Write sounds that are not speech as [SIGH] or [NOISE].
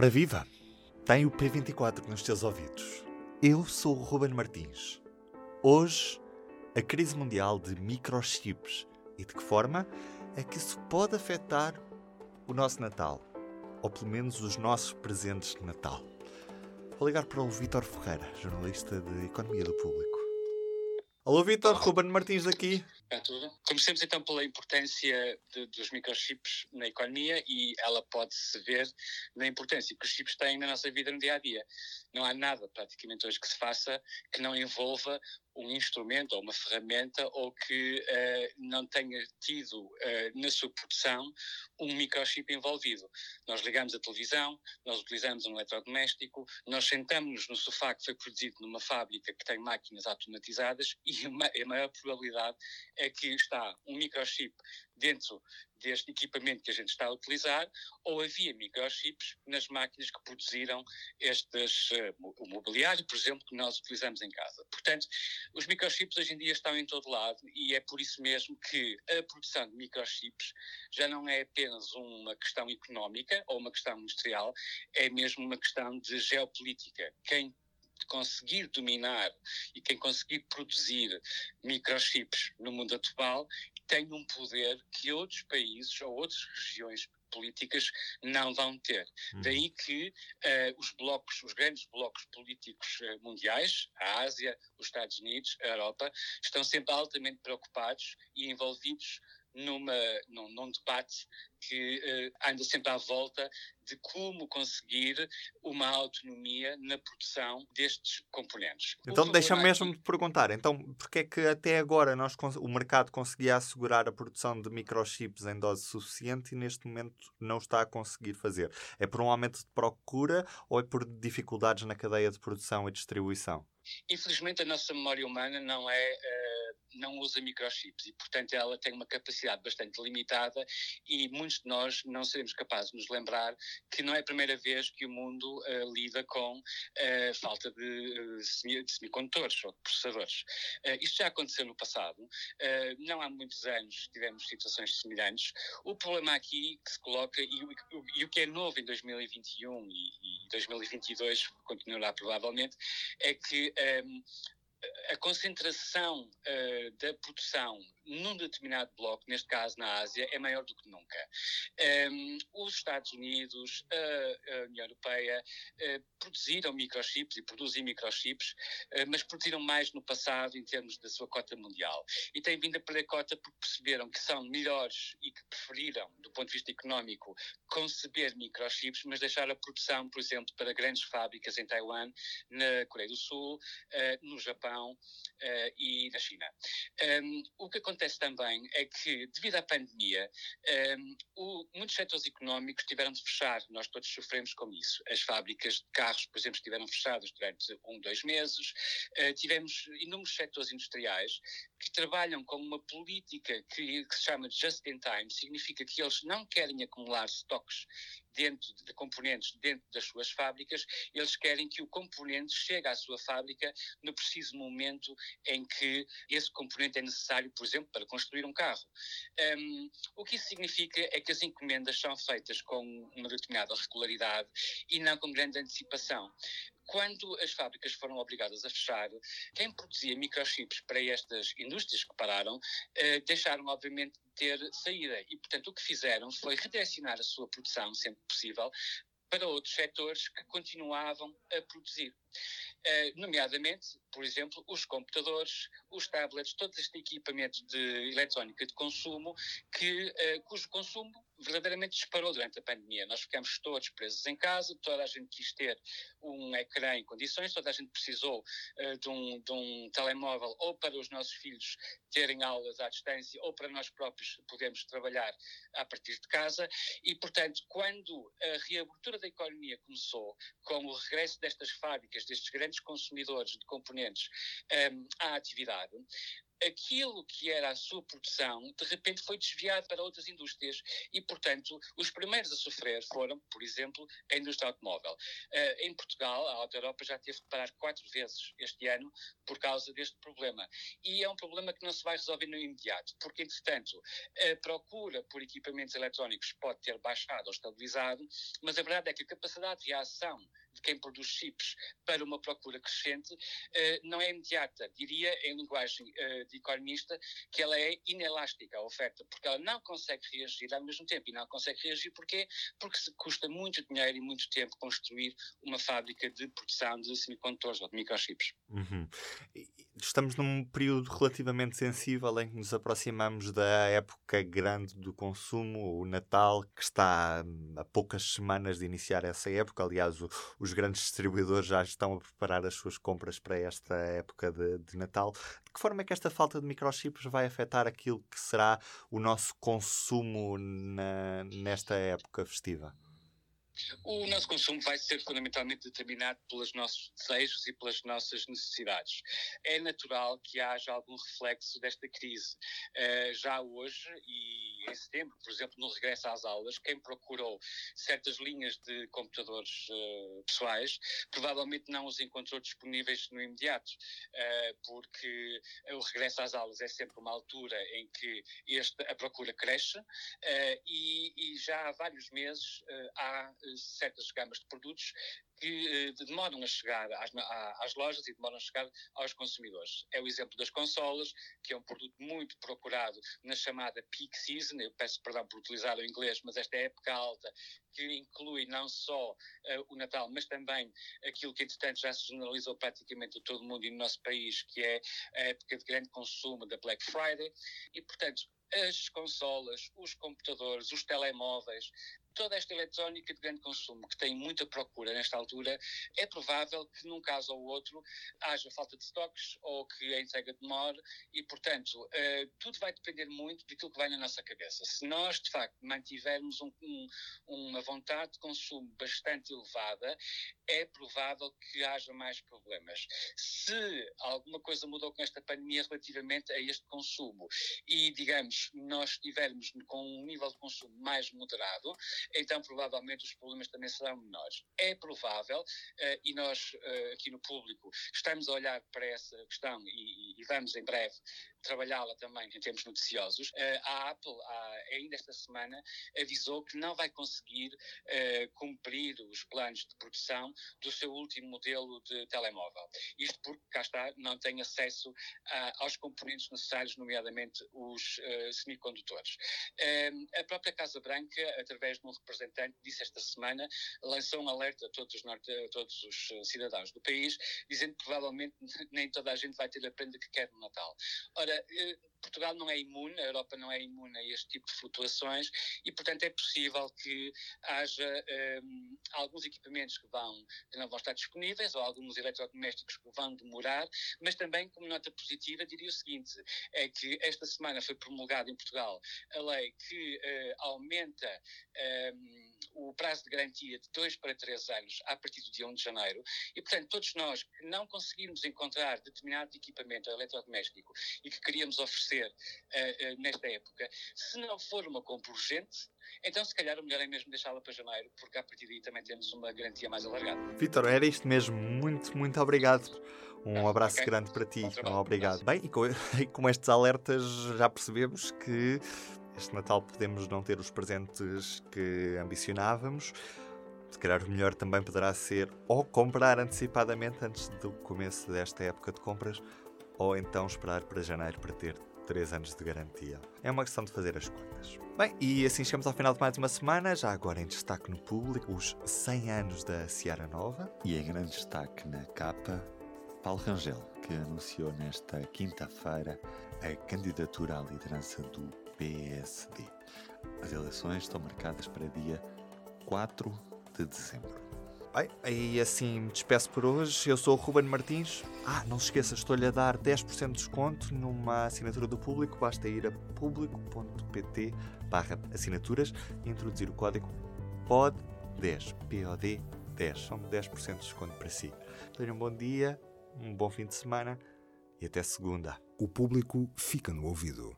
Ora viva! Tem o P24 nos teus ouvidos. Eu sou o Ruben Martins. Hoje, a crise mundial de microchips e de que forma é que isso pode afetar o nosso Natal, ou pelo menos os nossos presentes de Natal. Vou ligar para o Vítor Ferreira, jornalista de Economia do Público. Alô, Vitor, Ruben Martins daqui. É tudo. Comecemos então pela importância de, dos microchips na economia e ela pode-se ver na importância que os chips têm na nossa vida no dia a dia. Não há nada praticamente hoje que se faça que não envolva um instrumento ou uma ferramenta ou que uh, não tenha tido uh, na sua produção um microchip envolvido. Nós ligamos a televisão, nós utilizamos um eletrodoméstico, nós sentamos-nos no sofá que foi produzido numa fábrica que tem máquinas automatizadas e a maior probabilidade é que está um microchip dentro deste equipamento que a gente está a utilizar, ou havia microchips nas máquinas que produziram estes, uh, o mobiliário, por exemplo, que nós utilizamos em casa. Portanto, os microchips hoje em dia estão em todo lado e é por isso mesmo que a produção de microchips já não é apenas uma questão económica ou uma questão industrial, é mesmo uma questão de geopolítica. Quem conseguir dominar e quem conseguir produzir microchips no mundo atual tem um poder que outros países ou outras regiões políticas não vão ter. Uhum. Daí que uh, os blocos, os grandes blocos políticos uh, mundiais, a Ásia, os Estados Unidos, a Europa, estão sempre altamente preocupados e envolvidos numa, num, num debate que uh, anda sempre à volta de como conseguir uma autonomia na produção destes componentes. Então deixa-me mesmo te perguntar, então porque é que até agora nós, o mercado conseguia assegurar a produção de microchips em dose suficiente e neste momento não está a conseguir fazer? É por um aumento de procura ou é por dificuldades na cadeia de produção e distribuição? Infelizmente a nossa memória humana não é... Não usa microchips e, portanto, ela tem uma capacidade bastante limitada e muitos de nós não seremos capazes de nos lembrar que não é a primeira vez que o mundo uh, lida com uh, falta de, uh, de, semicondutores ou de processadores. isto já aconteceu no passado, não há muitos anos tivemos situações semelhantes. O problema aqui que se coloca, e, e o que é novo em 2021 e, e 2022 continuará provavelmente, é que um, a concentração uh, da produção num determinado bloco, neste caso na Ásia, é maior do que nunca. Um, os Estados Unidos, a, a União Europeia, uh, produziram microchips e produzem microchips, uh, mas produziram mais no passado em termos da sua cota mundial. E têm vindo a perder cota porque perceberam que são melhores e que preferiram, do ponto de vista económico, conceber microchips, mas deixar a produção, por exemplo, para grandes fábricas em Taiwan, na Coreia do Sul, uh, no Japão e na China. Um, o que acontece acontece também é que, devido à pandemia, um, o, muitos setores económicos tiveram de fechar, nós todos sofremos com isso. As fábricas de carros, por exemplo, estiveram fechadas durante um, dois meses, uh, tivemos inúmeros setores industriais que trabalham com uma política que, que se chama just in time, significa que eles não querem acumular estoques dentro de componentes dentro das suas fábricas, eles querem que o componente chegue à sua fábrica no preciso momento em que esse componente é necessário, por exemplo, para construir um carro. Um, o que isso significa é que as encomendas são feitas com uma determinada regularidade e não com grande antecipação. Quando as fábricas foram obrigadas a fechar, quem produzia microchips para estas indústrias que pararam, eh, deixaram obviamente de ter saída. E, portanto, o que fizeram foi redirecionar a sua produção, sempre possível, para outros setores que continuavam a produzir. Uh, nomeadamente, por exemplo, os computadores, os tablets, todo este equipamento de eletrónica de consumo, que, uh, cujo consumo verdadeiramente disparou durante a pandemia. Nós ficamos todos presos em casa, toda a gente quis ter um ecrã em condições, toda a gente precisou uh, de, um, de, um, telemóvel ou para os nossos filhos terem aulas à distância ou para nós próprios podermos trabalhar a partir de casa e, portanto, quando a reabertura da economia começou, com o regresso destas fábricas, destes grandes consumidores de componentes um, à atividade, aquilo que era a sua produção, de repente foi desviado para outras indústrias e, portanto, os primeiros a sofrer foram, por exemplo, a indústria automóvel. Uh, em Portugal, a Auto Europa já teve de parar quatro vezes este ano por causa deste problema. E é um problema que não se vai resolver no imediato, porque, entretanto, a procura por equipamentos eletrónicos pode ter baixado ou estabilizado, mas a verdade é que a capacidade de reação de quem produz chips para uma procura crescente uh, não é imediata. Diria, em linguagem uh, de economista, que ela é inelástica, a oferta, porque ela não consegue reagir ao mesmo tempo. E não consegue reagir porquê? Porque custa muito dinheiro e muito tempo construir uma fábrica de produção de semicondutores ou de microchips. Uhum. Estamos num período relativamente sensível em que nos aproximamos da época grande do consumo, o Natal, que está a poucas semanas de iniciar essa época. Aliás, o, os grandes distribuidores já estão a preparar as suas compras para esta época de, de Natal. De que forma é que esta falta de microchips vai afetar aquilo que será o nosso consumo na, nesta época festiva? O nosso consumo vai ser fundamentalmente determinado pelos nossos desejos e pelas nossas necessidades. É natural que haja algum reflexo desta crise. Uh, já hoje, e em setembro, por exemplo, no regresso às aulas, quem procurou certas linhas de computadores uh, pessoais provavelmente não os encontrou disponíveis no imediato, uh, porque o regresso às aulas é sempre uma altura em que este, a procura cresce e, e, já há vários meses há certas gamas de produtos que eh, demoram a chegar às, às, lojas e demoram a chegar aos consumidores. É o exemplo das consolas, que é um produto muito procurado na chamada peak season, eu peço perdão por utilizar o inglês, mas esta é época alta, que inclui não só uh, o Natal, mas também aquilo que, entretanto, já se generalizou praticamente a todo o mundo e no nosso país, que é a época de grande consumo da Black Friday, e, portanto, as consolas, os computadores, os telemóveis, toda esta eletrónica de grande consumo que tem muita procura nesta altura, é provável que num caso ou outro haja falta de estoques ou que a entrega demore e, portanto, uh, tudo vai depender muito daquilo que vai na nossa cabeça. Se nós, de facto, mantivermos um, um, uma vontade de consumo bastante elevada, é provável que haja mais problemas. Se alguma coisa mudou com esta pandemia relativamente a este consumo e, digamos, nós estivermos com um nível de consumo mais moderado, então provavelmente os problemas também serão menores. É provável, uh, e nós uh, aqui no público estamos a olhar para essa questão e, e vamos em breve trabalhá-la também em termos noticiosos. Uh, a Apple, ainda esta semana, avisou que não vai conseguir cumprir os planos de produção do seu último modelo de telemóvel. Isto porque, cá está, não tem acesso aos componentes necessários, nomeadamente os semicondutores. a própria Casa Branca, através de um representante, disse esta semana, lançou um alerta a todos os, norte, a todos os eh, cidadãos do país, dizendo que provavelmente [LAUGHS] nem toda a gente vai ter a prenda que quer no Natal. Ora, eh, Portugal não é imune, a Europa não é imune a este tipo de flutuações e, portanto, é possível que haja um, ehm, alguns equipamentos que, vão, que não vão estar disponíveis ou alguns eletrodomésticos que vão demorar, mas também, como nota positiva, diria o seguinte: é que esta semana foi promulgada em Portugal a lei que uh, aumenta. Um, ehm, o prazo de garantia de dois para três anos a partir do dia 1 de janeiro e, portanto, todos nós que não conseguirmos encontrar determinado equipamento eletrodoméstico e que queríamos oferecer uh, uh, nesta época, se não for uma compra urgente, então se calhar o melhor é mesmo deixá-la para janeiro, porque a partir daí também temos uma garantia mais alargada. Vitor, era isto mesmo. Muito, muito obrigado. Um ah, abraço okay. grande para ti. obrigado. Bem, e com, e com estes alertas já percebemos que este Natal podemos não ter os presentes que ambicionávamos. Se calhar o melhor também poderá ser ou comprar antecipadamente antes do começo desta época de compras, ou então esperar para janeiro para ter 3 anos de garantia. É uma questão de fazer as contas. Bem, e assim chegamos ao final de mais uma semana, já agora em destaque no público, os 100 anos da Seara Nova. E em grande destaque na capa, Paulo Rangel, que anunciou nesta quinta-feira a candidatura à liderança do PSD. As eleições estão marcadas para dia 4 de dezembro. E assim me despeço por hoje. Eu sou o Ruben Martins. Ah, não se esqueça, estou-lhe a dar 10% de desconto numa assinatura do público. Basta ir a público.pt barra assinaturas e introduzir o código POD10. POD 10. São 10% de desconto para si. Tenham um bom dia, um bom fim de semana e até segunda. O público fica no ouvido.